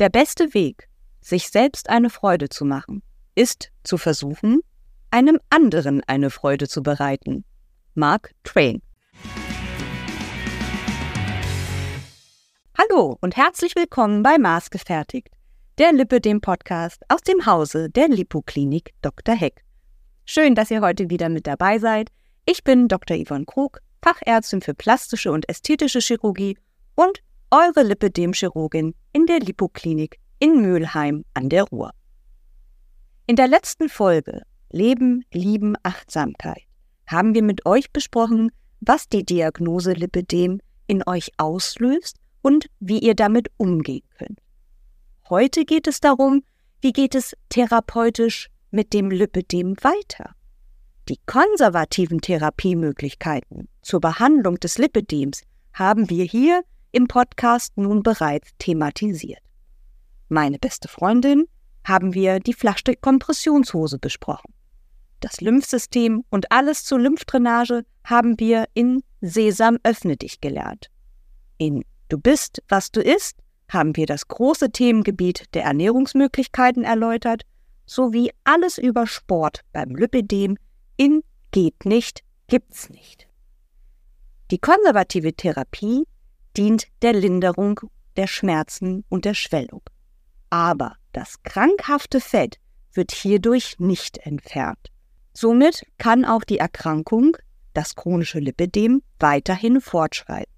Der beste Weg, sich selbst eine Freude zu machen, ist zu versuchen, einem anderen eine Freude zu bereiten. Mark Twain. Hallo und herzlich willkommen bei Maßgefertigt, der Lippe dem Podcast aus dem Hause der Lipoklinik Dr. Heck. Schön, dass ihr heute wieder mit dabei seid. Ich bin Dr. Yvonne Krug, Fachärztin für plastische und ästhetische Chirurgie und eure Lipidem-Chirurgin in der Lipoklinik in Mülheim an der Ruhr. In der letzten Folge Leben, Lieben, Achtsamkeit haben wir mit euch besprochen, was die Diagnose Lipidem in euch auslöst und wie ihr damit umgehen könnt. Heute geht es darum, wie geht es therapeutisch mit dem Lipidem weiter. Die konservativen Therapiemöglichkeiten zur Behandlung des Lipidems haben wir hier im Podcast nun bereits thematisiert. Meine beste Freundin haben wir die Flachstrick-Kompressionshose besprochen. Das Lymphsystem und alles zur Lymphdrainage haben wir in Sesam öffne dich gelernt. In Du bist, was du isst haben wir das große Themengebiet der Ernährungsmöglichkeiten erläutert, sowie alles über Sport beim Lipidem in Geht nicht, gibt's nicht. Die konservative Therapie dient der Linderung der Schmerzen und der Schwellung. Aber das krankhafte Fett wird hierdurch nicht entfernt. Somit kann auch die Erkrankung, das chronische Lipidem, weiterhin fortschreiten.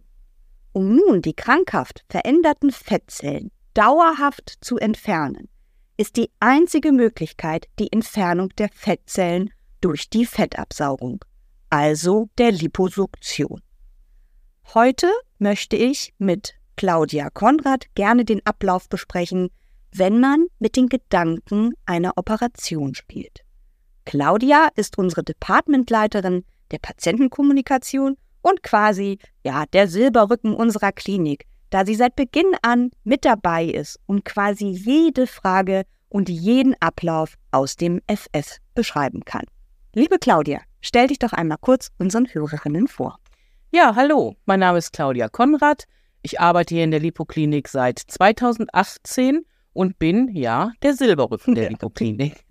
Um nun die krankhaft veränderten Fettzellen dauerhaft zu entfernen, ist die einzige Möglichkeit die Entfernung der Fettzellen durch die Fettabsaugung, also der Liposuktion. Heute möchte ich mit Claudia Konrad gerne den Ablauf besprechen, wenn man mit den Gedanken einer Operation spielt. Claudia ist unsere Departmentleiterin der Patientenkommunikation und quasi ja der Silberrücken unserer Klinik, da sie seit Beginn an mit dabei ist und quasi jede Frage und jeden Ablauf aus dem FF beschreiben kann. Liebe Claudia, stell dich doch einmal kurz unseren Hörerinnen vor. Ja, hallo, mein Name ist Claudia Konrad. Ich arbeite hier in der Lipoklinik seit 2018 und bin, ja, der Silberrücken der Lipoklinik.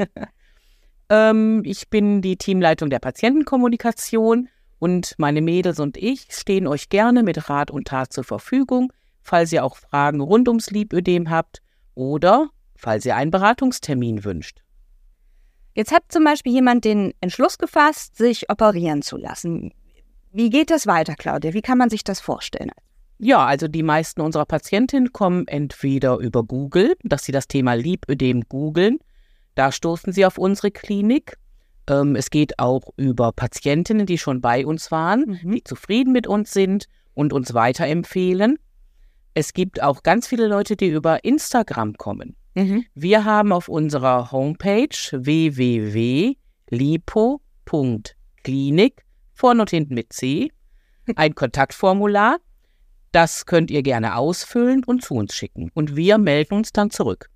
ähm, ich bin die Teamleitung der Patientenkommunikation und meine Mädels und ich stehen euch gerne mit Rat und Tat zur Verfügung, falls ihr auch Fragen rund ums Lipödem habt oder falls ihr einen Beratungstermin wünscht. Jetzt hat zum Beispiel jemand den Entschluss gefasst, sich operieren zu lassen. Wie geht das weiter, Claudia? Wie kann man sich das vorstellen? Ja, also die meisten unserer Patientinnen kommen entweder über Google, dass sie das Thema Lipödem googeln. Da stoßen sie auf unsere Klinik ähm, es geht auch über Patientinnen, die schon bei uns waren, mhm. die zufrieden mit uns sind und uns weiterempfehlen. Es gibt auch ganz viele Leute, die über Instagram kommen. Mhm. Wir haben auf unserer Homepage www.lipo.klinik, vorne und hinten mit C, ein Kontaktformular. Das könnt ihr gerne ausfüllen und zu uns schicken. Und wir melden uns dann zurück.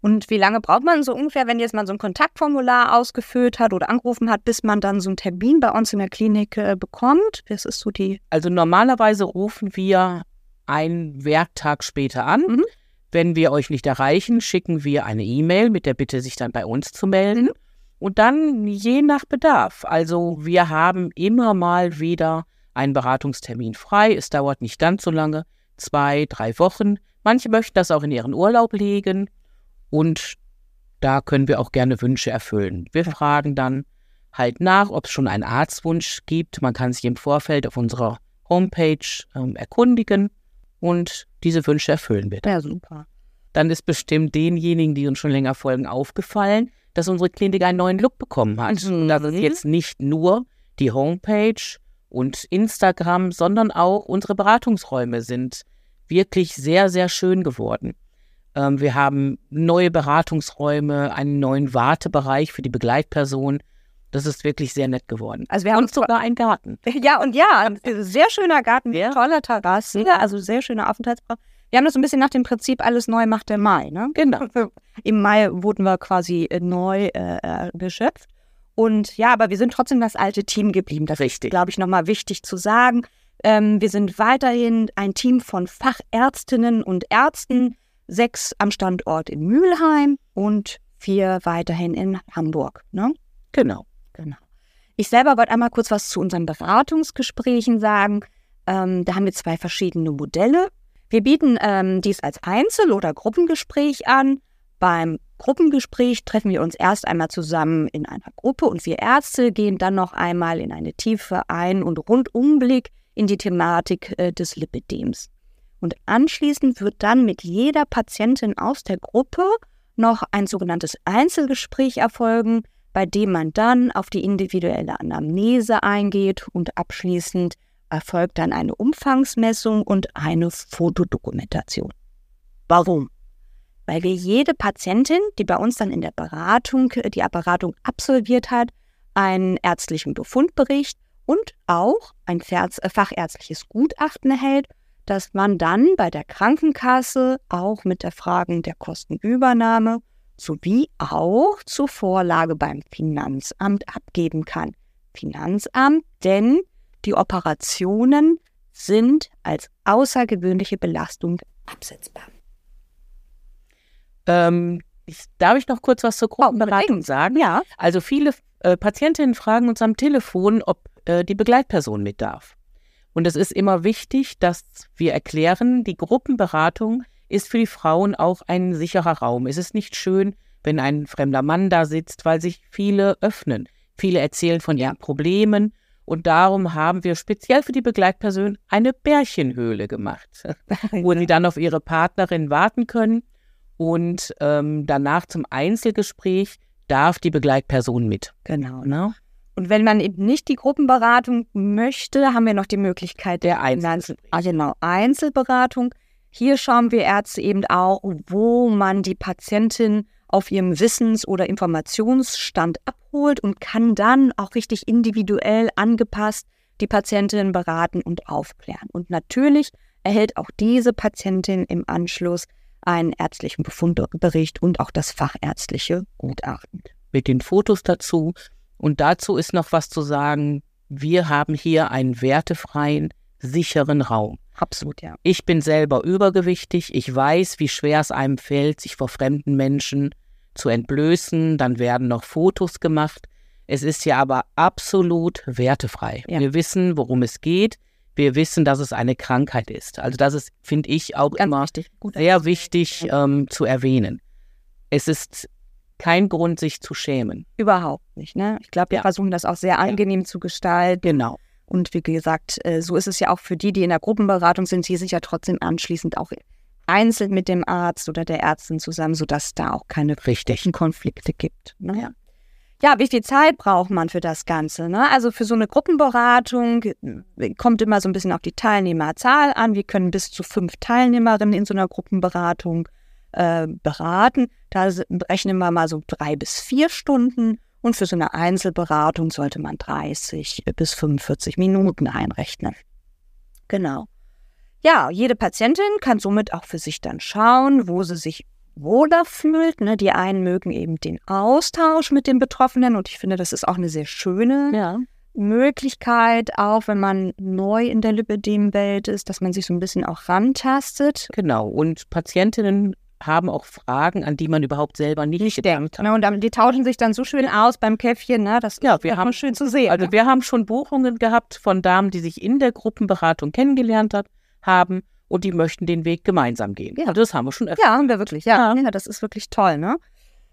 Und wie lange braucht man so ungefähr, wenn jetzt mal so ein Kontaktformular ausgefüllt hat oder angerufen hat, bis man dann so einen Termin bei uns in der Klinik äh, bekommt? Was ist so die? Also normalerweise rufen wir einen Werktag später an. Mhm. Wenn wir euch nicht erreichen, schicken wir eine E-Mail mit der Bitte, sich dann bei uns zu melden. Mhm. Und dann je nach Bedarf. Also wir haben immer mal wieder einen Beratungstermin frei. Es dauert nicht ganz so lange, zwei, drei Wochen. Manche möchten das auch in ihren Urlaub legen. Und da können wir auch gerne Wünsche erfüllen. Wir fragen dann halt nach, ob es schon einen Arztwunsch gibt. Man kann sich im Vorfeld auf unserer Homepage ähm, erkundigen und diese Wünsche erfüllen wir. Dann. Ja, super. Dann ist bestimmt denjenigen, die uns schon länger folgen, aufgefallen, dass unsere Klinik einen neuen Look bekommen hat. Mhm. Das ist jetzt nicht nur die Homepage und Instagram, sondern auch unsere Beratungsräume sind wirklich sehr, sehr schön geworden. Ähm, wir haben neue Beratungsräume, einen neuen Wartebereich für die Begleitperson. Das ist wirklich sehr nett geworden. Also wir haben und sogar einen Garten. Ja, und ja, sehr schöner Garten, ja. toller Terrasse, also sehr schöner Aufenthaltsraum. Wir haben das ein bisschen nach dem Prinzip, alles neu macht der Mai. Ne? Genau. Im Mai wurden wir quasi äh, neu äh, äh, geschöpft. Und ja, aber wir sind trotzdem das alte Team geblieben. Das Richtig. ist, glaube ich, nochmal wichtig zu sagen. Ähm, wir sind weiterhin ein Team von Fachärztinnen und Ärzten, sechs am Standort in Mülheim und vier weiterhin in Hamburg. Ne? Genau. Genau. Ich selber wollte einmal kurz was zu unseren Beratungsgesprächen sagen. Ähm, da haben wir zwei verschiedene Modelle. Wir bieten ähm, dies als Einzel- oder Gruppengespräch an. Beim Gruppengespräch treffen wir uns erst einmal zusammen in einer Gruppe und wir Ärzte gehen dann noch einmal in eine tiefe Ein- und Rundumblick in die Thematik äh, des Lipidems. Und anschließend wird dann mit jeder Patientin aus der Gruppe noch ein sogenanntes Einzelgespräch erfolgen, bei dem man dann auf die individuelle Anamnese eingeht und abschließend erfolgt dann eine Umfangsmessung und eine Fotodokumentation. Warum? Weil wir jede Patientin, die bei uns dann in der Beratung die Beratung absolviert hat, einen ärztlichen Befundbericht und auch ein fachärztliches Gutachten erhält, das man dann bei der Krankenkasse auch mit der Frage der Kostenübernahme sowie auch zur Vorlage beim Finanzamt abgeben kann. Finanzamt, denn die Operationen sind als außergewöhnliche Belastung absetzbar. Ähm, ich, darf ich noch kurz was zur Gruppenberatung oh, sagen? Ja. Also viele äh, Patientinnen fragen uns am Telefon, ob äh, die Begleitperson mit darf. Und es ist immer wichtig, dass wir erklären, die Gruppenberatung ist für die Frauen auch ein sicherer Raum. Es ist nicht schön, wenn ein fremder Mann da sitzt, weil sich viele öffnen. Viele erzählen von ihren Problemen und darum haben wir speziell für die Begleitperson eine Bärchenhöhle gemacht, wo sie dann auf ihre Partnerin warten können. Und ähm, danach zum Einzelgespräch darf die Begleitperson mit. Genau. Ne? Und wenn man eben nicht die Gruppenberatung möchte, haben wir noch die Möglichkeit der Einzel ah, genau, Einzelberatung. Hier schauen wir Ärzte eben auch, wo man die Patientin auf ihrem Wissens- oder Informationsstand abholt und kann dann auch richtig individuell angepasst die Patientin beraten und aufklären. Und natürlich erhält auch diese Patientin im Anschluss einen ärztlichen Befundbericht und auch das fachärztliche Gutachten. Mit den Fotos dazu. Und dazu ist noch was zu sagen. Wir haben hier einen wertefreien, sicheren Raum. Absolut, ja. Ich bin selber übergewichtig. Ich weiß, wie schwer es einem fällt, sich vor fremden Menschen zu entblößen. Dann werden noch Fotos gemacht. Es ist ja aber absolut wertefrei. Ja. Wir wissen, worum es geht. Wir wissen, dass es eine Krankheit ist. Also das ist, finde ich, auch Ganz immer wichtig. sehr wichtig ähm, zu erwähnen. Es ist kein Grund, sich zu schämen. Überhaupt nicht. Ne? Ich glaube, wir ja. versuchen das auch sehr angenehm ja. zu gestalten. Genau. Und wie gesagt, äh, so ist es ja auch für die, die in der Gruppenberatung sind, sie sind ja trotzdem anschließend auch einzeln mit dem Arzt oder der Ärztin zusammen, sodass da auch keine richtigen Konflikte gibt. Ne? Ja. ja. wie viel Zeit braucht man für das Ganze? Ne? Also für so eine Gruppenberatung äh, kommt immer so ein bisschen auf die Teilnehmerzahl an. Wir können bis zu fünf Teilnehmerinnen in so einer Gruppenberatung äh, beraten. Da rechnen wir mal so drei bis vier Stunden. Und für so eine Einzelberatung sollte man 30 bis 45 Minuten einrechnen. Genau. Ja, jede Patientin kann somit auch für sich dann schauen, wo sie sich wohler fühlt. Ne? Die einen mögen eben den Austausch mit den Betroffenen und ich finde, das ist auch eine sehr schöne ja. Möglichkeit, auch wenn man neu in der Lipidem-Welt ist, dass man sich so ein bisschen auch rantastet. Genau, und Patientinnen haben auch Fragen, an die man überhaupt selber nicht, nicht denkt. Ne? Und die tauschen sich dann so schön aus beim Käffchen, ne? das ja, wir haben schön zu sehen. Also ne? wir haben schon Buchungen gehabt von Damen, die sich in der Gruppenberatung kennengelernt haben haben und die möchten den Weg gemeinsam gehen. Ja, das haben wir schon öfter. Ja, haben wir wirklich. Ja, ja. das ist wirklich toll, ne?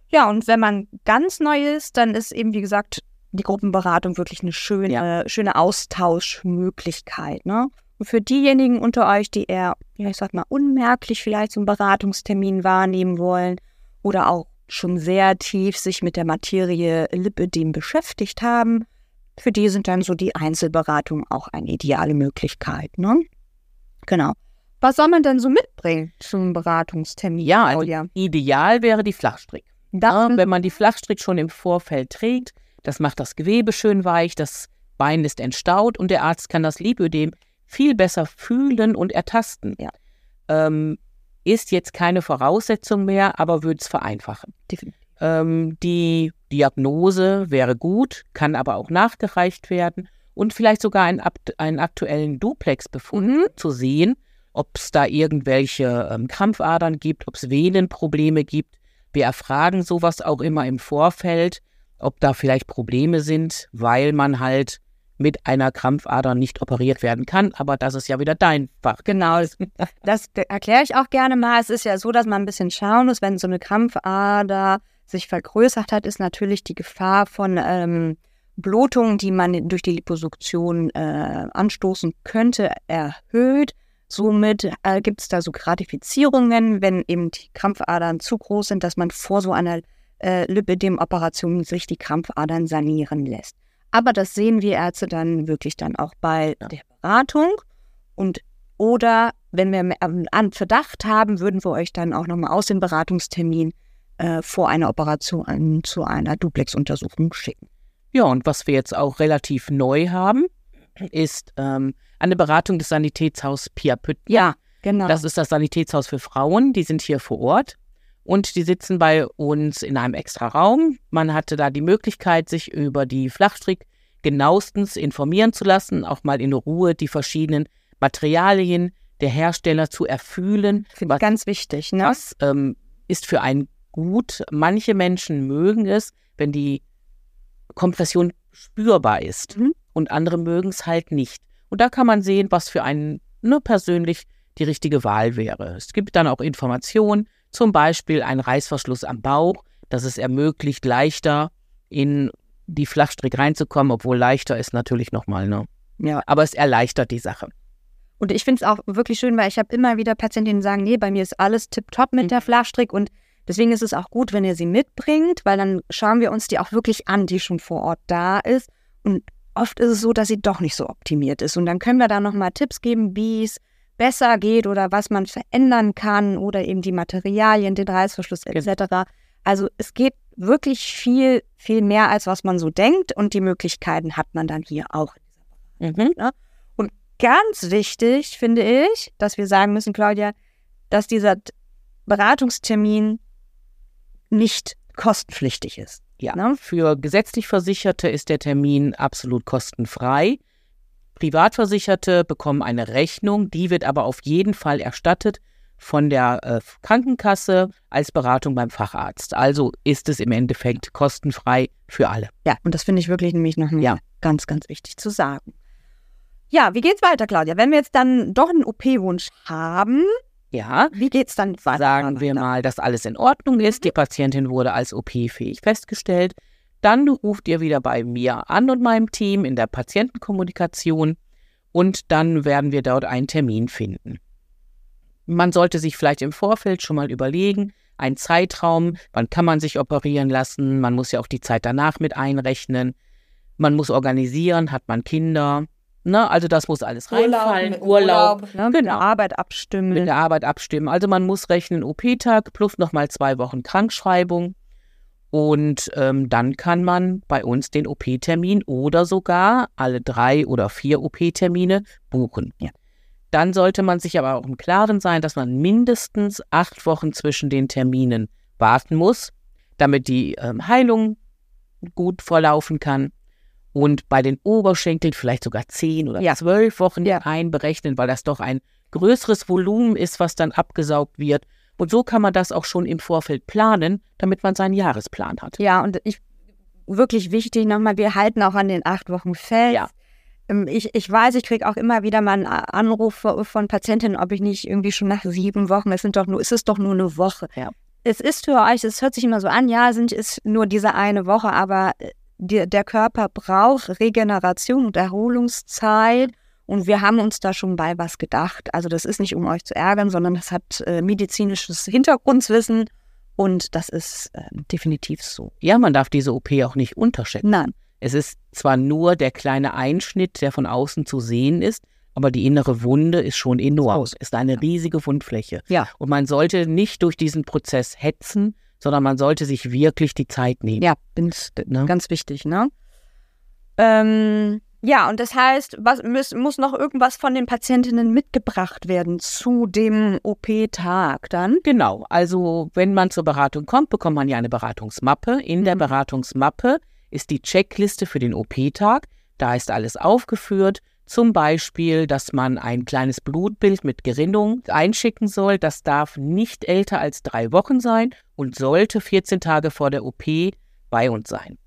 Ja, und wenn man ganz neu ist, dann ist eben, wie gesagt, die Gruppenberatung wirklich eine schöne, ja. schöne Austauschmöglichkeit, ne? Und für diejenigen unter euch, die eher, ja, ich sag mal, unmerklich vielleicht so einen Beratungstermin wahrnehmen wollen oder auch schon sehr tief sich mit der Materie Lipödem beschäftigt haben, für die sind dann so die Einzelberatungen auch eine ideale Möglichkeit, ne? Genau. Was soll man denn so mitbringen zum Beratungstermin? Ja, also ideal wäre die Flachstrick. Ja, wenn man die Flachstrick schon im Vorfeld trägt, das macht das Gewebe schön weich, das Bein ist entstaut und der Arzt kann das Lipödem viel besser fühlen und ertasten. Ja. Ähm, ist jetzt keine Voraussetzung mehr, aber würde es vereinfachen. Ähm, die Diagnose wäre gut, kann aber auch nachgereicht werden und vielleicht sogar einen, einen aktuellen Duplex-Befund mhm. zu sehen, ob es da irgendwelche ähm, Krampfadern gibt, ob es Venenprobleme gibt. Wir erfragen sowas auch immer im Vorfeld, ob da vielleicht Probleme sind, weil man halt mit einer Krampfader nicht operiert werden kann. Aber das ist ja wieder dein Fach. Genau, das, erkläre ich auch gerne mal. Es ist ja so, dass man ein bisschen schauen muss, wenn so eine Krampfader sich vergrößert hat, ist natürlich die Gefahr von ähm, Blutungen, die man durch die Liposuktion äh, anstoßen könnte, erhöht. Somit äh, gibt es da so Gratifizierungen, wenn eben die Krampfadern zu groß sind, dass man vor so einer äh, Lipidem-Operation sich die Krampfadern sanieren lässt. Aber das sehen wir Ärzte dann wirklich dann auch bei ja. der Beratung. Und oder wenn wir einen Verdacht haben, würden wir euch dann auch nochmal aus dem Beratungstermin äh, vor einer Operation zu einer Duplex-Untersuchung schicken. Ja, und was wir jetzt auch relativ neu haben, ist ähm, eine Beratung des Sanitätshaus Pia Pütt. Ja, genau. Das ist das Sanitätshaus für Frauen. Die sind hier vor Ort und die sitzen bei uns in einem extra Raum. Man hatte da die Möglichkeit, sich über die Flachstrick genauestens informieren zu lassen, auch mal in Ruhe die verschiedenen Materialien der Hersteller zu erfühlen. Finde ich ganz wichtig. Ne? Das ähm, ist für einen gut. Manche Menschen mögen es, wenn die Kompression spürbar ist mhm. und andere mögen es halt nicht. Und da kann man sehen, was für einen nur persönlich die richtige Wahl wäre. Es gibt dann auch Informationen, zum Beispiel ein Reißverschluss am Bauch, das es ermöglicht, leichter in die Flachstrick reinzukommen, obwohl leichter ist natürlich nochmal, ne? Ja. Aber es erleichtert die Sache. Und ich finde es auch wirklich schön, weil ich habe immer wieder Patientinnen, die sagen, nee, bei mir ist alles tipptopp mit mhm. der Flachstrick und deswegen ist es auch gut, wenn ihr sie mitbringt, weil dann schauen wir uns die auch wirklich an, die schon vor Ort da ist. Und oft ist es so, dass sie doch nicht so optimiert ist. Und dann können wir da nochmal Tipps geben, wie es besser geht oder was man verändern kann oder eben die Materialien, den Reißverschluss etc. Genau. Also es geht wirklich viel, viel mehr, als was man so denkt und die Möglichkeiten hat man dann hier auch. Mhm. Ne? Und ganz wichtig finde ich, dass wir sagen müssen, Claudia, dass dieser Beratungstermin nicht kostenpflichtig ist. Ja, ne? für gesetzlich Versicherte ist der Termin absolut kostenfrei. Privatversicherte bekommen eine Rechnung, die wird aber auf jeden Fall erstattet von der äh, Krankenkasse als Beratung beim Facharzt. Also ist es im Endeffekt kostenfrei für alle. Ja, und das finde ich wirklich nämlich noch ja. ganz, ganz wichtig zu sagen. Ja, wie geht's weiter, Claudia? Wenn wir jetzt dann doch einen OP-Wunsch haben, ja, wie geht's dann weiter? Sagen wir mal, dass alles in Ordnung ist. Die Patientin wurde als OP-fähig festgestellt. Dann ruft ihr wieder bei mir an und meinem Team in der Patientenkommunikation und dann werden wir dort einen Termin finden. Man sollte sich vielleicht im Vorfeld schon mal überlegen, einen Zeitraum, wann kann man sich operieren lassen, man muss ja auch die Zeit danach mit einrechnen, man muss organisieren, hat man Kinder, Ne, also das muss alles reinfallen. Urlaub, Urlaub, Urlaub ne, mit genau. der Arbeit abstimmen. Mit der Arbeit abstimmen. Also man muss rechnen OP-Tag plus nochmal zwei Wochen Krankschreibung. Und ähm, dann kann man bei uns den OP-Termin oder sogar alle drei oder vier OP-Termine buchen. Ja. Dann sollte man sich aber auch im Klaren sein, dass man mindestens acht Wochen zwischen den Terminen warten muss, damit die ähm, Heilung gut verlaufen kann. Und bei den Oberschenkeln vielleicht sogar zehn oder ja. zwölf Wochen ja. einberechnen, weil das doch ein größeres Volumen ist, was dann abgesaugt wird. Und so kann man das auch schon im Vorfeld planen, damit man seinen Jahresplan hat. Ja, und ich wirklich wichtig nochmal, wir halten auch an den acht Wochen fest. Ja. Ähm, ich, ich weiß, ich kriege auch immer wieder mal einen Anruf von Patientinnen, ob ich nicht irgendwie schon nach sieben Wochen, es sind doch nur, ist es doch nur eine Woche. Ja. Es ist für euch, es hört sich immer so an, ja, sind es nur diese eine Woche, aber äh, die, der Körper braucht Regeneration und Erholungszeit. Und wir haben uns da schon bei was gedacht. Also das ist nicht, um euch zu ärgern, sondern das hat äh, medizinisches Hintergrundwissen und das ist äh, definitiv so. Ja, man darf diese OP auch nicht unterschätzen. Nein. Es ist zwar nur der kleine Einschnitt, der von außen zu sehen ist, aber die innere Wunde ist schon enorm. Es ist eine riesige Wundfläche. Ja. Und man sollte nicht durch diesen Prozess hetzen, sondern man sollte sich wirklich die Zeit nehmen. Ja, bin's, ne? ganz wichtig, ne? Ähm, ja, und das heißt, was muss, muss noch irgendwas von den Patientinnen mitgebracht werden zu dem OP-Tag dann? Genau, also wenn man zur Beratung kommt, bekommt man ja eine Beratungsmappe. In der mhm. Beratungsmappe ist die Checkliste für den OP-Tag. Da ist alles aufgeführt. Zum Beispiel, dass man ein kleines Blutbild mit Gerinnung einschicken soll. Das darf nicht älter als drei Wochen sein und sollte 14 Tage vor der OP bei uns sein.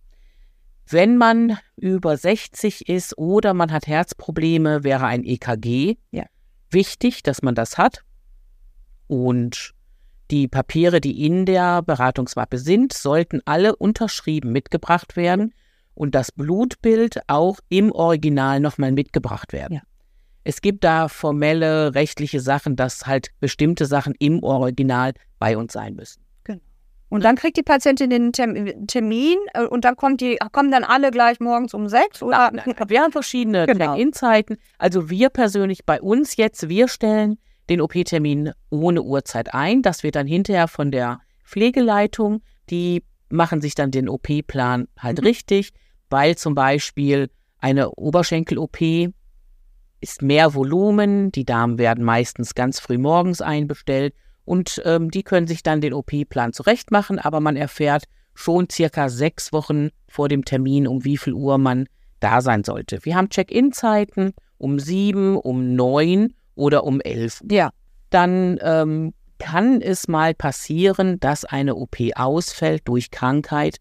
Wenn man über 60 ist oder man hat Herzprobleme, wäre ein EKG Ja. wichtig, dass man das hat. Und die Papiere, die in der Beratungsmappe sind, sollten alle unterschrieben mitgebracht werden und das Blutbild auch im Original nochmal mitgebracht werden. Ja. Es gibt da formelle rechtliche Sachen, dass halt bestimmte Sachen im Original bei uns sein müssen. Und dann kriegt die Patientin den Term- Termin äh, und dann kommt die, kommen dann alle gleich morgens um sechs oder? Nein, nein, wir haben verschiedene Genau. Check-in-Zeiten. Also wir persönlich bei uns jetzt, wir stellen den OP-Termin ohne Uhrzeit ein. Das wird dann hinterher von der Pflegeleitung, die machen sich dann den OP-Plan halt Mhm. richtig, weil zum Beispiel eine Oberschenkel-OP ist mehr Volumen, die Damen werden meistens ganz früh morgens einbestellt und ähm, die können sich dann den OP-Plan zurechtmachen, aber man erfährt schon circa sechs Wochen vor dem Termin, um wie viel Uhr man da sein sollte. Wir haben Check-in-Zeiten um sieben, um neun oder um elf. Ja. Dann ähm, kann es mal passieren, dass eine OP ausfällt durch Krankheit.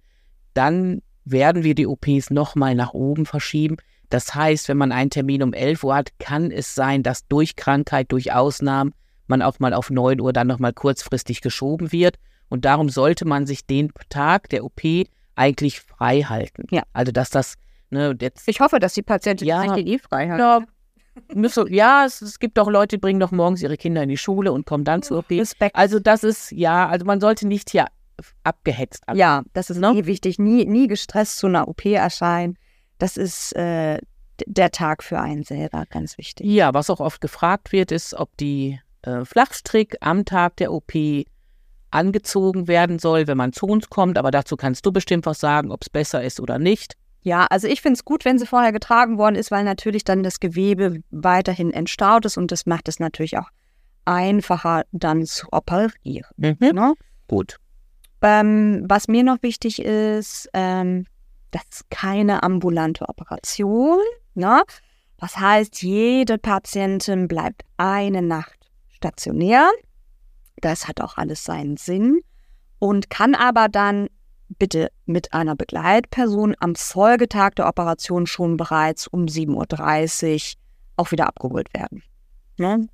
Dann werden wir die OPs nochmal nach oben verschieben. Das heißt, wenn man einen Termin um 11 Uhr hat, kann es sein, dass durch Krankheit, durch Ausnahmen man auch mal auf 9 Uhr dann nochmal kurzfristig geschoben wird. Und darum sollte man sich den Tag der OP eigentlich frei halten. Ja. Also, dass das, ne, jetzt Ich hoffe, dass die Patientin Ja. sich den eh frei hat. ja, müssen- ja, es, es gibt auch Leute, die bringen doch morgens ihre Kinder in die Schule und kommen dann zur OP. Respekt. Also das ist, ja, also man sollte nicht hier abgehetzt. an- Ja, das ist Ne? eh wichtig. Nie, nie gestresst zu einer OP erscheinen. Das ist äh, der Tag für einen selber, ganz wichtig. Ja, was auch oft gefragt wird, ist, ob die äh, Flachstrick am Tag der OP angezogen werden soll, wenn man zu uns kommt. Aber dazu kannst du bestimmt was sagen, ob es besser ist oder nicht. Ja, also ich finde es gut, wenn sie vorher getragen worden ist, weil natürlich dann das Gewebe weiterhin entstaut ist und das macht es natürlich auch einfacher dann zu operieren. Ne? Gut. Ähm, was mir noch wichtig ist, ähm, das ist keine ambulante Operation. Ne? Das heißt, jede Patientin bleibt eine Nacht stationär. Das hat auch alles seinen Sinn und kann aber dann bitte mit einer Begleitperson am Folgetag der Operation schon bereits um 7.30 Uhr auch wieder abgeholt werden. Ne?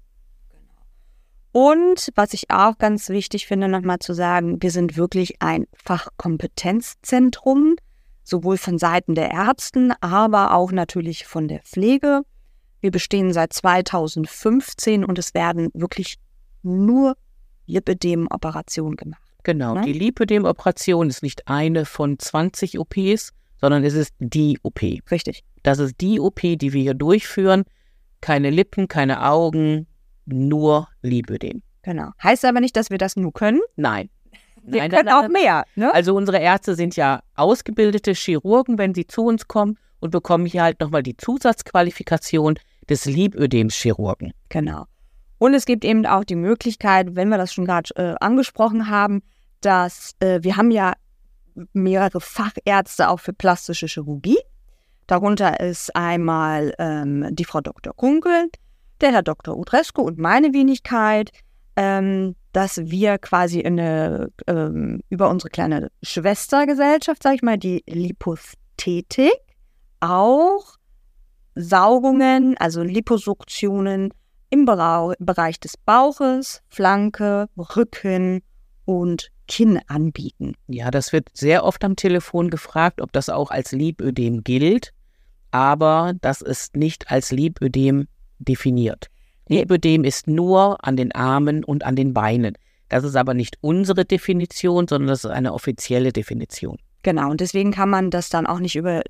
Und was ich auch ganz wichtig finde, nochmal zu sagen, wir sind wirklich ein Fachkompetenzzentrum, sowohl von Seiten der Ärzten, aber auch natürlich von der Pflege. Wir bestehen seit 2015 und es werden wirklich nur Lipödem-Operationen gemacht. Genau. Ne? Die Lipödem-Operation ist nicht eine von 20 OPs, sondern es ist die OP. Richtig. Das ist die OP, die wir hier durchführen. Keine Lippen, keine Augen, nur Lipödem. Genau. Heißt aber nicht, dass wir das nur können. Nein. Wir Nein, können nein, auch nein. mehr. Ne? Also unsere Ärzte sind ja ausgebildete Chirurgen, wenn sie zu uns kommen und bekommen hier halt nochmal die Zusatzqualifikation des Lipödems-Chirurgen. Genau. Und es gibt eben auch die Möglichkeit, wenn wir das schon gerade äh, angesprochen haben, dass äh, wir haben ja mehrere Fachärzte auch für plastische Chirurgie. Darunter ist einmal ähm, die Frau Dr. Kunkel, der Herr Dr. Utresko und meine Wenigkeit, ähm, dass wir quasi in eine, ähm, über unsere kleine Schwestergesellschaft, sag ich mal, die Liposthetik, auch Saugungen, also Liposuktionen im Berau Bereich des Bauches, Flanke, Rücken und Kinn anbieten. Ja, das wird sehr oft am Telefon gefragt, ob das auch als Lipödem gilt, aber das ist nicht als Lipödem definiert. Lipödem ist nur an den Armen und an den Beinen. Das ist aber nicht unsere Definition, sondern das ist eine offizielle Definition. Genau, und deswegen kann man das dann auch nicht über,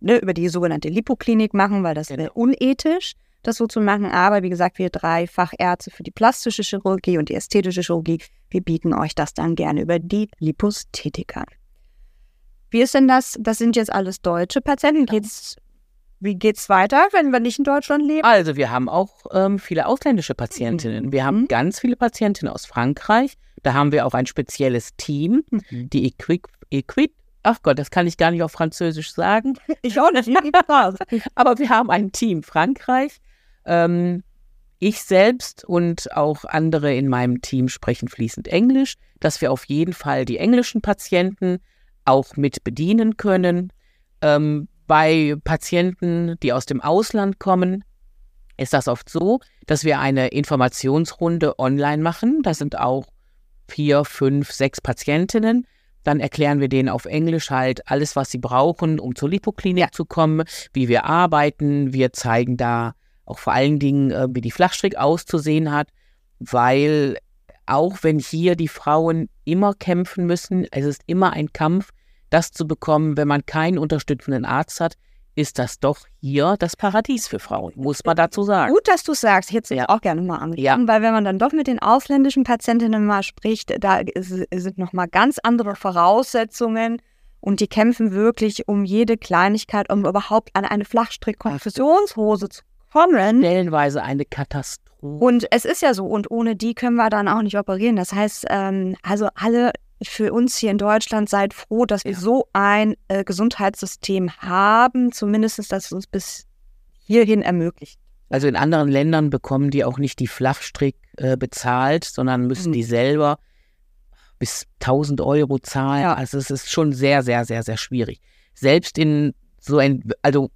ne, über die sogenannte Lipoklinik machen, weil das wäre unethisch, das so zu machen. Aber wie gesagt, wir drei Fachärzte für die plastische Chirurgie und die ästhetische Chirurgie, wir bieten euch das dann gerne über die Liposthetik an. Wie ist denn das? Das sind jetzt alles deutsche Patienten. Geht's, wie geht's weiter, wenn wir nicht in Deutschland leben? Also wir haben auch ähm, viele ausländische Patientinnen. Wir haben Mhm. ganz viele Patientinnen aus Frankreich. Da haben wir auch ein spezielles Team, Mhm. die Equip, Equip ach Gott, das kann ich gar nicht auf Französisch sagen. Ich auch nicht. Aber wir haben ein Team Frankreich. Ähm, ich selbst und auch andere in meinem Team sprechen fließend Englisch, dass wir auf jeden Fall die englischen Patienten auch mit bedienen können. Ähm, bei Patienten, die aus dem Ausland kommen, ist das oft so, dass wir eine Informationsrunde online machen. Da sind auch vier, fünf, sechs Patientinnen. Dann erklären wir denen auf Englisch halt alles, was sie brauchen, um zur Lipoklinik ja. zu kommen, wie wir arbeiten. Wir zeigen da auch vor allen Dingen, äh, wie die Flachstrick auszusehen hat, weil auch wenn hier die Frauen immer kämpfen müssen, es ist immer ein Kampf, das zu bekommen, wenn man keinen unterstützenden Arzt hat, ist das doch hier das Paradies für Frauen, muss man dazu sagen. Gut, dass du sagst. Jetzt ja. auch gerne mal an. Ja. Weil wenn man dann doch mit den ausländischen Patientinnen mal spricht, da sind nochmal ganz andere Voraussetzungen und die kämpfen wirklich um jede Kleinigkeit, um überhaupt an eine Flachstrick-Konfusionshose zu kommen. Stellenweise eine Katastrophe. Und es ist ja so, und ohne die können wir dann auch nicht operieren. Das heißt, ähm, also alle für uns hier in Deutschland seid froh, dass wir ja. so ein äh, Gesundheitssystem haben, zumindest dass es uns bis hierhin ermöglicht. Also in anderen Ländern bekommen die auch nicht die Flachstrick äh, bezahlt, sondern müssen mhm. die selber bis 1000 Euro zahlen. Ja. Also es ist schon sehr, sehr, sehr, sehr schwierig. Selbst in so ein, also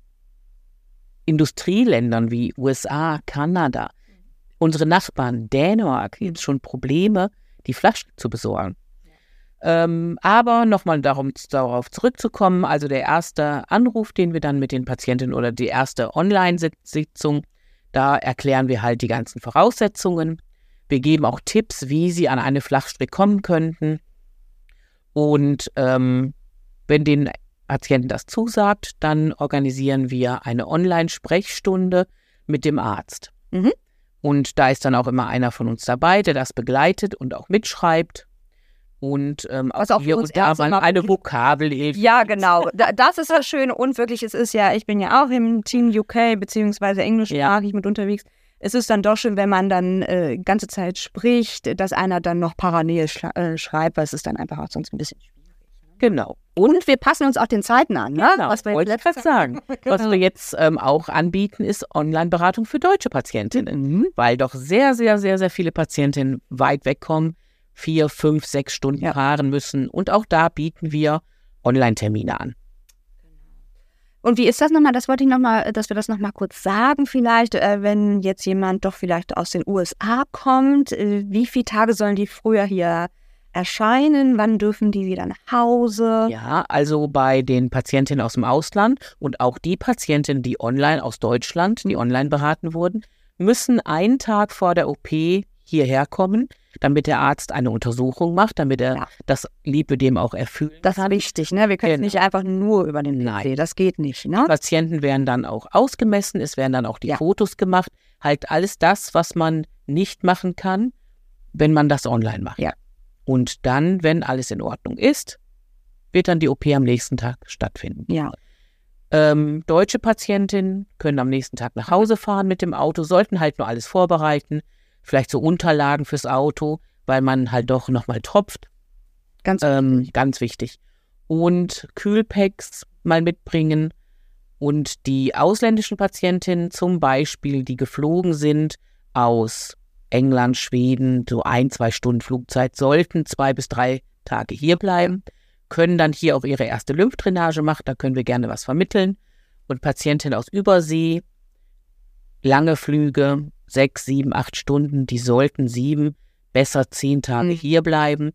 Industrieländern wie USA, Kanada, unsere Nachbarn, Dänemark, jetzt schon Probleme, die Flachstrick zu besorgen. Ähm, aber nochmal darum, darauf zurückzukommen, also der erste Anruf, den wir dann mit den Patientinnen oder die erste Online-Sitzung, da erklären wir halt die ganzen Voraussetzungen. Wir geben auch Tipps, wie sie an eine Flachstrick kommen könnten. Und ähm, wenn den Patienten das zusagt, dann organisieren wir eine Online-Sprechstunde mit dem Arzt. Mhm. Und da ist dann auch immer einer von uns dabei, der das begleitet und auch mitschreibt und ähm, Was auch hier und da mal eine Vokabelhilfe. Ja, genau. das ist das Schöne und wirklich, es ist ja, ich bin ja auch im Team UK beziehungsweise englischsprachig ja. mit unterwegs. Es ist dann doch schön, wenn man dann äh, ganze Zeit spricht, dass einer dann noch parallel äh, schreibt, weil es ist dann einfach auch sonst ein bisschen schwierig. Ne? Genau. Und wir passen uns auch den Zeiten an, ne? Genau, was wir wollte ich sagen. genau. Was wir jetzt ähm, auch anbieten, ist Online-Beratung für deutsche Patientinnen, mhm. weil doch sehr, sehr, sehr, sehr viele Patientinnen weit wegkommen vier, fünf, sechs Stunden ja. fahren müssen. Und auch da bieten wir Online-Termine an. Und wie ist das nochmal? Das wollte ich nochmal, dass wir das nochmal kurz sagen, vielleicht, äh, wenn jetzt jemand doch vielleicht aus den USA kommt. Äh, wie viele Tage sollen die früher hier erscheinen? Wann dürfen die wieder nach Hause? Ja, also bei den Patientinnen aus dem Ausland und auch die Patientinnen, die online aus Deutschland, die online beraten wurden, müssen einen Tag vor der OP hierher kommen damit der Arzt eine Untersuchung macht, damit er ja. das Lipödem auch erfüllt. Das ist wichtig, ne? Wir können genau. nicht einfach nur über den Nein. das geht nicht. Ne? Patienten werden dann auch ausgemessen, es werden dann auch die ja. Fotos gemacht. Halt alles das, was man nicht machen kann, wenn man das online macht. Ja. Und dann, wenn alles in Ordnung ist, wird dann die OP am nächsten Tag stattfinden. Ja. Ähm, deutsche Patientinnen können am nächsten Tag nach Hause fahren mit dem Auto, sollten halt nur alles vorbereiten vielleicht so Unterlagen fürs Auto, weil man halt doch nochmal tropft. Ganz, ähm, ganz wichtig. Und Kühlpacks mal mitbringen. Und die ausländischen Patientinnen zum Beispiel, die geflogen sind aus England, Schweden, so ein, zwei Stunden Flugzeit, sollten zwei bis drei Tage hier bleiben, können dann hier auch ihre erste Lymphdrainage machen, da können wir gerne was vermitteln. Und Patientinnen aus Übersee, lange Flüge, sechs, sieben, acht Stunden, die sollten sieben, besser zehn Tage mhm. hier bleiben.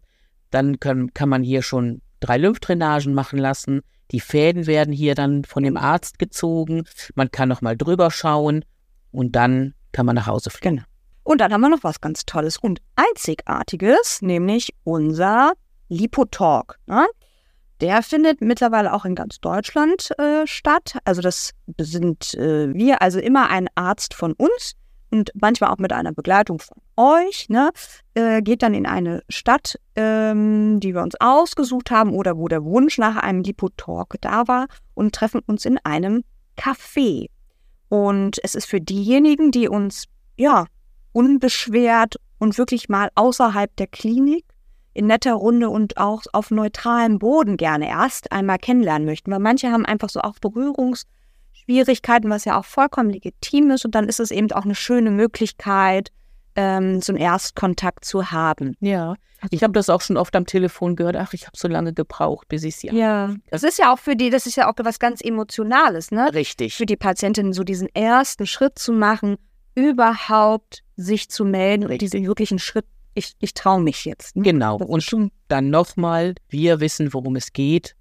Dann können, kann man hier schon drei Lymphdrainagen machen lassen. Die Fäden werden hier dann von dem Arzt gezogen. Man kann noch mal drüber schauen und dann kann man nach Hause fliegen. Genau. Und dann haben wir noch was ganz Tolles und Einzigartiges, nämlich unser Lipotalk. Ne? Der findet mittlerweile auch in ganz Deutschland äh, statt. Also das sind äh, wir, also immer ein Arzt von uns, und manchmal auch mit einer Begleitung von euch, ne, äh, geht dann in eine Stadt, ähm, die wir uns ausgesucht haben oder wo der Wunsch nach einem Lipo-Talk da war und treffen uns in einem Café. Und es ist für diejenigen, die uns, ja, unbeschwert und wirklich mal außerhalb der Klinik in netter Runde und auch auf neutralem Boden gerne erst einmal kennenlernen möchten. Weil manche haben einfach so auch Berührungsschwierigkeiten, was ja auch vollkommen legitim ist. Und dann ist es eben auch eine schöne Möglichkeit, ähm, so einen Erstkontakt zu haben. Ja. Ich habe das auch schon oft am Telefon gehört. Ach, ich habe so lange gebraucht, bis ich sie. Ja. Das ist ja auch für die, das ist ja auch was ganz Emotionales, ne? Richtig. Für die Patientin so diesen ersten Schritt zu machen, überhaupt sich zu melden und Richtig. diesen wirklichen Schritt, ich, ich traue mich jetzt. Ne? Genau. Und schon, dann nochmal, wir wissen, worum es geht.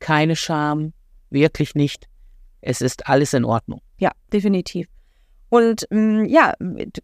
Keine Scham, wirklich nicht. Es ist alles in Ordnung. Ja, definitiv. Und ähm, ja,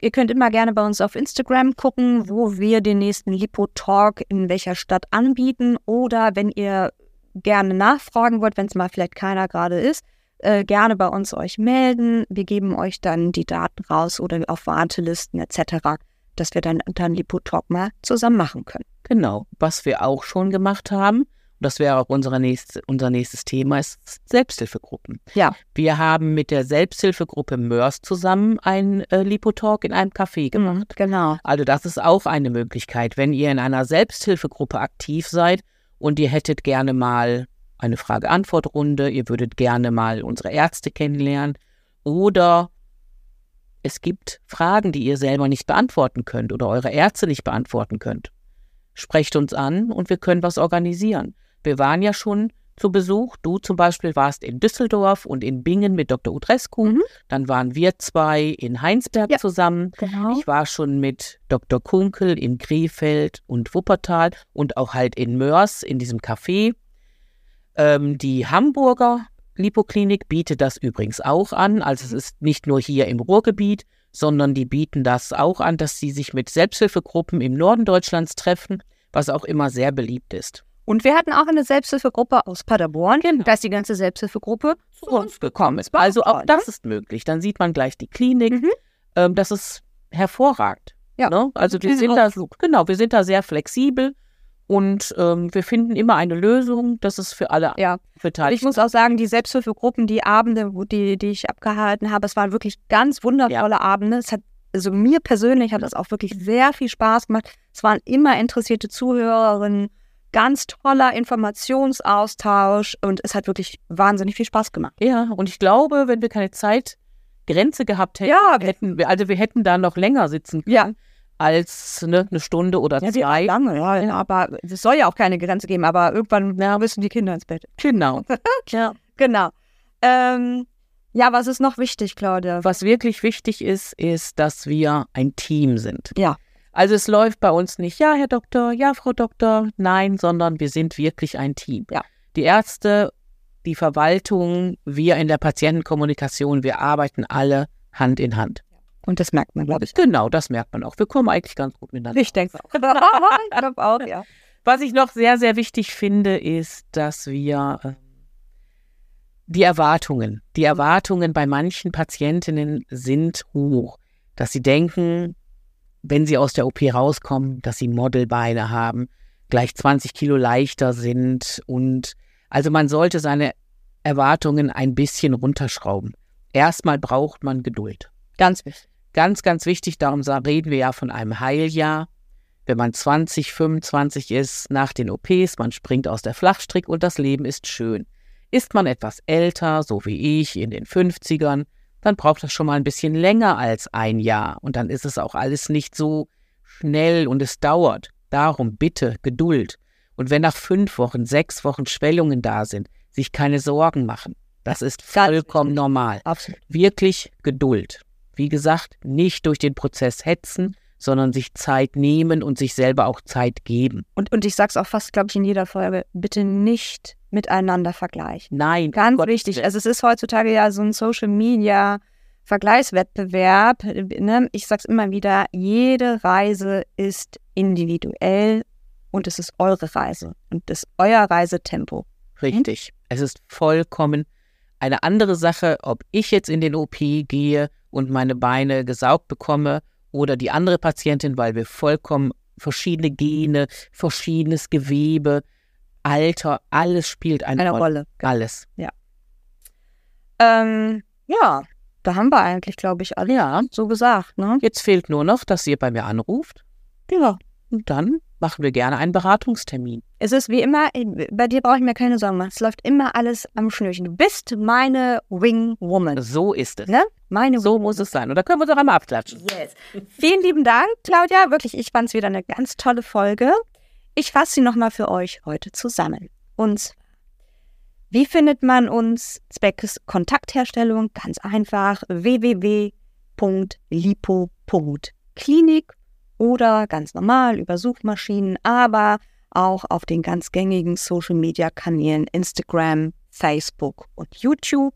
ihr könnt immer gerne bei uns auf Instagram gucken, wo wir den nächsten Lipo-Talk in welcher Stadt anbieten. Oder wenn ihr gerne nachfragen wollt, wenn es mal vielleicht keiner gerade ist, äh, gerne bei uns euch melden. Wir geben euch dann die Daten raus oder auf Wartelisten etc., dass wir dann dann Lipo-Talk mal zusammen machen können. Genau. Was wir auch schon gemacht haben, das wäre auch unsere nächste, unser nächstes Thema, ist Selbsthilfegruppen. Ja. Wir haben mit der Selbsthilfegruppe Mörs zusammen einen äh, Lipo-Talk in einem Café gemacht. Genau. Also das ist auch eine Möglichkeit, wenn ihr in einer Selbsthilfegruppe aktiv seid und ihr hättet gerne mal eine Frage-Antwort-Runde, ihr würdet gerne mal unsere Ärzte kennenlernen oder es gibt Fragen, die ihr selber nicht beantworten könnt oder eure Ärzte nicht beantworten könnt. Sprecht uns an und wir können was organisieren. Wir waren ja schon zu Besuch. Du zum Beispiel warst in Düsseldorf und in Bingen mit Dr. Utrescu. Mhm. Dann waren wir zwei in Heinsberg Ja. zusammen. Genau. Ich war schon mit Dr. Kunkel in Krefeld und Wuppertal und auch halt in Mörs in diesem Café. Ähm, die Hamburger Lipoklinik bietet das übrigens auch an. Also es ist nicht nur hier im Ruhrgebiet, sondern die bieten das auch an, dass sie sich mit Selbsthilfegruppen im Norden Deutschlands treffen, was auch immer sehr beliebt ist. Und wir hatten auch eine Selbsthilfegruppe aus Paderborn. Genau. Da ist die ganze Selbsthilfegruppe zu uns gekommen. War Also auch das ist möglich. Dann sieht man gleich die Klinik. Mhm. Ähm, das ist hervorragend. Ja. Ne? Also wir sind da, genau, wir sind da sehr flexibel und ähm, wir finden immer eine Lösung. Das ist für alle Ja, Beteiligten. ich muss auch sagen, die Selbsthilfegruppen, die Abende, die, die ich abgehalten habe, es waren wirklich ganz wundervolle Abende. Es hat, also mir persönlich hat das auch wirklich sehr viel Spaß gemacht. Es waren immer interessierte Zuhörerinnen, ganz toller Informationsaustausch und es hat wirklich wahnsinnig viel Spaß gemacht. Ja, und ich glaube, wenn wir keine Zeitgrenze gehabt hätten, Ja, hätten wir, also wir hätten da noch länger sitzen können Ja. als ne, eine Stunde oder Ja, wie auch zwei. lange, ja, ja, aber es soll ja auch keine Grenze geben, aber irgendwann ja, müssen die Kinder ins Bett. Genau. ja. Genau. Ähm, ja, was ist noch wichtig, Claudia? Was wirklich wichtig ist, ist, dass wir ein Team sind. Ja. Also es läuft bei uns nicht, ja, Herr Doktor, ja, Frau Doktor, nein, sondern wir sind wirklich ein Team. Ja. Die Ärzte, die Verwaltung, wir in der Patientenkommunikation, wir arbeiten alle Hand in Hand. Und das merkt man, glaube ich. Genau, das merkt man auch. Wir kommen eigentlich ganz gut miteinander. Ich denke auch. ich glaube auch, ja. Was ich noch sehr, sehr wichtig finde, ist, dass wir ähm, die Erwartungen, die Erwartungen bei manchen Patientinnen sind hoch, dass sie denken, wenn sie aus der OP rauskommen, dass sie Modelbeine haben, gleich 20 Kilo leichter sind und also man sollte seine Erwartungen ein bisschen runterschrauben. Erstmal braucht man Geduld. Ganz wichtig. Ganz, ganz wichtig, darum reden wir ja von einem Heiljahr. Wenn man 20, 25 ist, nach den OPs, man springt aus der Flachstrick und das Leben ist schön. Ist man etwas älter, so wie ich, in den 50ern, dann braucht das schon mal ein bisschen länger als ein Jahr und dann ist es auch alles nicht so schnell und es dauert. Darum bitte Geduld. Und wenn nach fünf Wochen, sechs Wochen Schwellungen da sind, sich keine Sorgen machen. Das ist vollkommen normal Absolut. wirklich Geduld. Wie gesagt, nicht durch den Prozess hetzen, sondern sich Zeit nehmen und sich selber auch Zeit geben. Und, und ich sag's auch fast, glaube ich, in jeder Folge, bitte nicht miteinander vergleichen. Nein, Ganz Gottes wichtig. Also es ist heutzutage ja so ein Social Media Vergleichswettbewerb. Ne? Ich sag's immer wieder, jede Reise ist individuell und es ist eure Reise und es ist euer Reisetempo. richtig. Es ist vollkommen eine andere Sache, ob ich jetzt in den OP gehe und meine Beine gesaugt bekomme oder die andere Patientin, weil wir vollkommen verschiedene Gene, verschiedenes Gewebe, Alter, alles spielt eine, Eine Rolle. Rolle. Alles. Ähm, ja, da haben wir eigentlich, glaube ich, alle Ja, so gesagt. Ne? jetzt fehlt nur noch, dass ihr bei mir anruft. Ja. Und dann machen wir gerne einen Beratungstermin. Es ist wie immer, bei dir brauche ich mir keine Sorgen machen. Es läuft immer alles am Schnürchen. Du bist meine Wing Woman. So ist es. Ne? Meine so muss es sein. Und da können wir uns auch einmal abklatschen. Yes. Vielen lieben Dank, Claudia. Wirklich, ich fand es wieder eine ganz tolle Folge. Ich fasse sie nochmal für euch heute zusammen. Und wie findet man uns zwecks Kontaktherstellung? Ganz einfach www.lipo.klinik oder ganz normal über Suchmaschinen, aber auch auf den ganz gängigen Social-Media-Kanälen Instagram, Facebook und YouTube.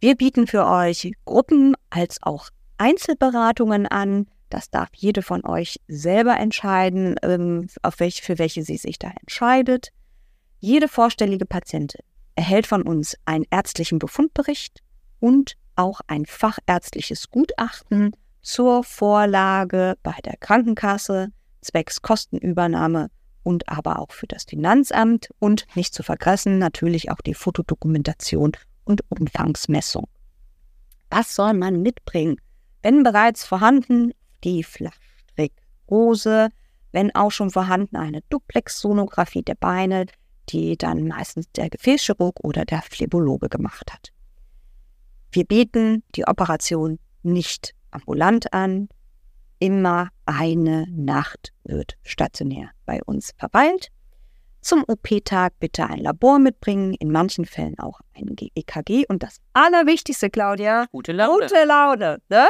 Wir bieten für euch Gruppen als auch Einzelberatungen an. Das darf jede von euch selber entscheiden, ähm, welche, für welche sie sich da entscheidet. Jede vorstellige Patientin erhält von uns einen ärztlichen Befundbericht und auch ein fachärztliches Gutachten zur Vorlage bei der Krankenkasse zwecks Kostenübernahme und aber auch für das Finanzamt und nicht zu vergessen natürlich auch die Fotodokumentation und Umfangsmessung. Was soll man mitbringen? Wenn bereits vorhanden die Flachstrickrose, wenn auch schon vorhanden eine Duplex-Sonographie der Beine, die dann meistens der Gefäßchirurg oder der Phlebologe gemacht hat. Wir bieten die Operation nicht ambulant an. Immer eine Nacht wird stationär bei uns verweilt. Zum OP-Tag bitte ein Labor mitbringen, in manchen Fällen auch ein EKG. Und das Allerwichtigste, Claudia, gute Laune. Gute Laune ne?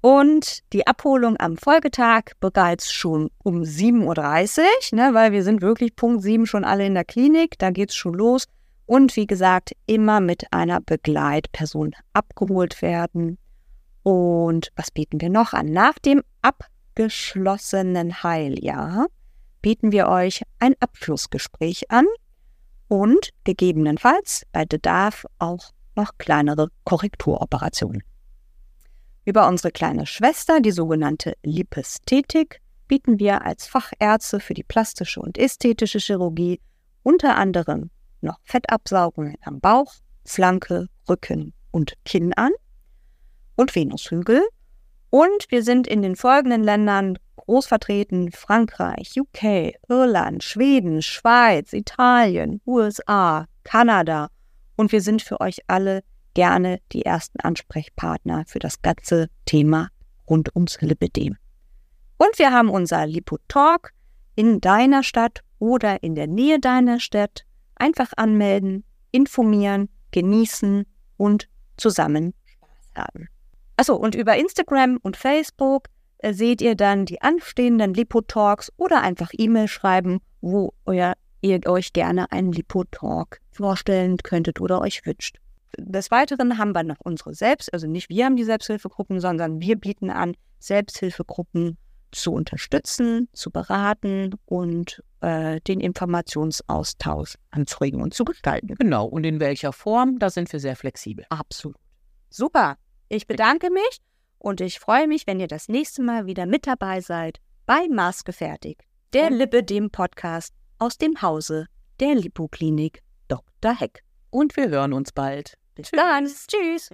Und die Abholung am Folgetag bereits schon um 7.30 Uhr, ne, weil wir sind wirklich Punkt 7 schon alle in der Klinik. Da geht es schon los. Und wie gesagt, immer mit einer Begleitperson abgeholt werden. Und was bieten wir noch an? Nach dem abgeschlossenen Heiljahr bieten wir euch ein Abschlussgespräch an und gegebenenfalls bei Bedarf auch noch kleinere Korrekturoperationen. Über unsere kleine Schwester, die sogenannte Lipästhetik, bieten wir als Fachärzte für die plastische und ästhetische Chirurgie unter anderem noch Fettabsaugungen am Bauch, Flanke, Rücken und Kinn an und Venushügel. Und wir sind in den folgenden Ländern groß vertreten: Frankreich, UK, Irland, Schweden, Schweiz, Italien, USA, Kanada. Und wir sind für euch alle gerne die ersten Ansprechpartner für das ganze Thema rund ums Lipidem. Und wir haben unser Lipotalk in deiner Stadt oder in der Nähe deiner Stadt. Einfach anmelden, informieren, genießen und zusammen Spaß haben. Achso, und über Instagram und Facebook äh, seht ihr dann die anstehenden Lipo-Talks oder einfach E-Mail schreiben, wo euer, ihr euch gerne einen Lipo-Talk vorstellen könntet oder euch wünscht. Des Weiteren haben wir noch unsere Selbst, also nicht wir haben die Selbsthilfegruppen, sondern wir bieten an, Selbsthilfegruppen zu unterstützen, zu beraten und äh, den Informationsaustausch anzuregen und zu gestalten. Genau, und in welcher Form, da sind wir sehr flexibel. Absolut. Super. Ich bedanke mich und ich freue mich, wenn ihr das nächste Mal wieder mit dabei seid bei Maßgefertigt, der Lipidem Podcast aus dem Hause der Lipoklinik Dr. Heck. Und wir hören uns bald. Bis dann. Tschüss.